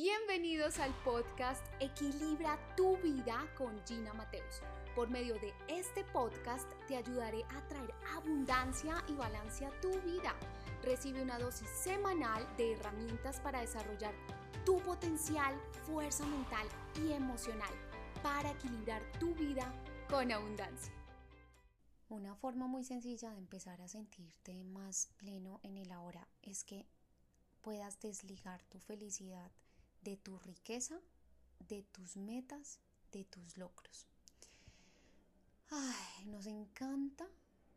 Bienvenidos al podcast Equilibra tu vida con Gina Mateus. Por medio de este podcast te ayudaré a traer abundancia y balance a tu vida. Recibe una dosis semanal de herramientas para desarrollar tu potencial, fuerza mental y emocional para equilibrar tu vida con abundancia. Una forma muy sencilla de empezar a sentirte más pleno en el ahora es que puedas desligar tu felicidad de tu riqueza, de tus metas, de tus logros. Ay, nos encanta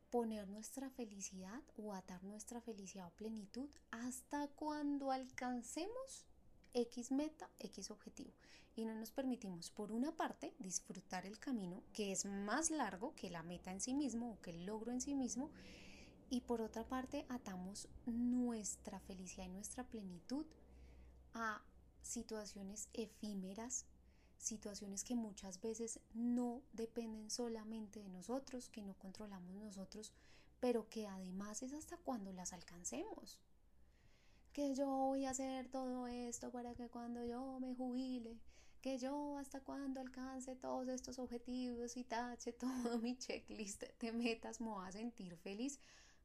poner nuestra felicidad o atar nuestra felicidad o plenitud hasta cuando alcancemos X meta, X objetivo. Y no nos permitimos, por una parte, disfrutar el camino, que es más largo que la meta en sí mismo o que el logro en sí mismo. Y por otra parte, atamos nuestra felicidad y nuestra plenitud a situaciones efímeras, situaciones que muchas veces no dependen solamente de nosotros, que no controlamos nosotros, pero que además es hasta cuando las alcancemos. Que yo voy a hacer todo esto para que cuando yo me jubile, que yo hasta cuando alcance todos estos objetivos y tache todo mi checklist de metas me voy a sentir feliz.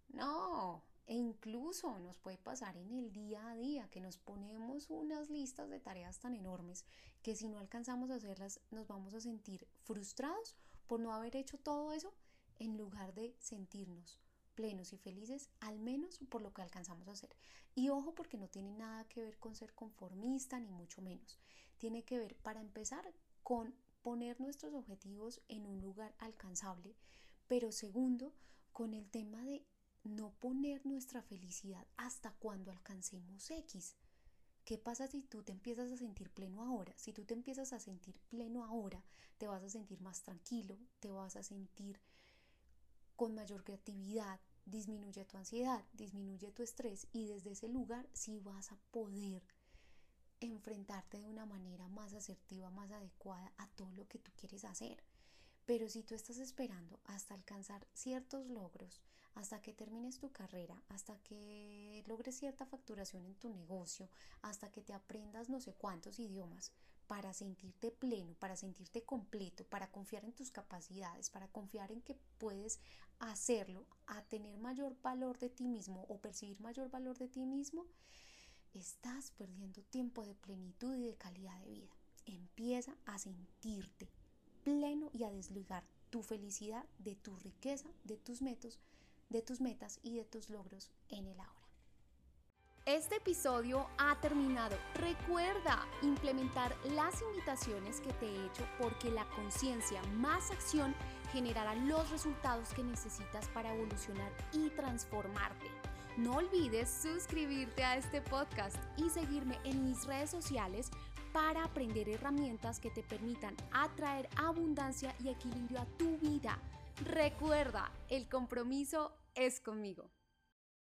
No, e incluso nos puede pasar en el día a día que nos ponemos unas listas de tareas tan enormes que si no alcanzamos a hacerlas nos vamos a sentir frustrados por no haber hecho todo eso en lugar de sentirnos plenos y felices, al menos por lo que alcanzamos a hacer. Y ojo porque no tiene nada que ver con ser conformista ni mucho menos. Tiene que ver, para empezar, con poner nuestros objetivos en un lugar alcanzable, pero segundo, con el tema de no poner nuestra felicidad hasta cuando alcancemos X. ¿Qué pasa si tú te empiezas a sentir pleno ahora? Si tú te empiezas a sentir pleno ahora, te vas a sentir más tranquilo, te vas a sentir con mayor creatividad, disminuye tu ansiedad, disminuye tu estrés y desde ese lugar sí vas a poder enfrentarte de una manera más asertiva, más adecuada a todo lo que tú quieres hacer. Pero si tú estás esperando hasta alcanzar ciertos logros, hasta que termines tu carrera, hasta que logres cierta facturación en tu negocio, hasta que te aprendas no sé cuántos idiomas, para sentirte pleno, para sentirte completo, para confiar en tus capacidades, para confiar en que puedes hacerlo, a tener mayor valor de ti mismo o percibir mayor valor de ti mismo, estás perdiendo tiempo de plenitud y de calidad de vida. Empieza a sentirte pleno y a desligar tu felicidad de tu riqueza, de tus metas, de tus metas y de tus logros en el ahora. Este episodio ha terminado. Recuerda implementar las invitaciones que te he hecho porque la conciencia más acción generará los resultados que necesitas para evolucionar y transformarte. No olvides suscribirte a este podcast y seguirme en mis redes sociales para aprender herramientas que te permitan atraer abundancia y equilibrio a tu vida. Recuerda, el compromiso es conmigo.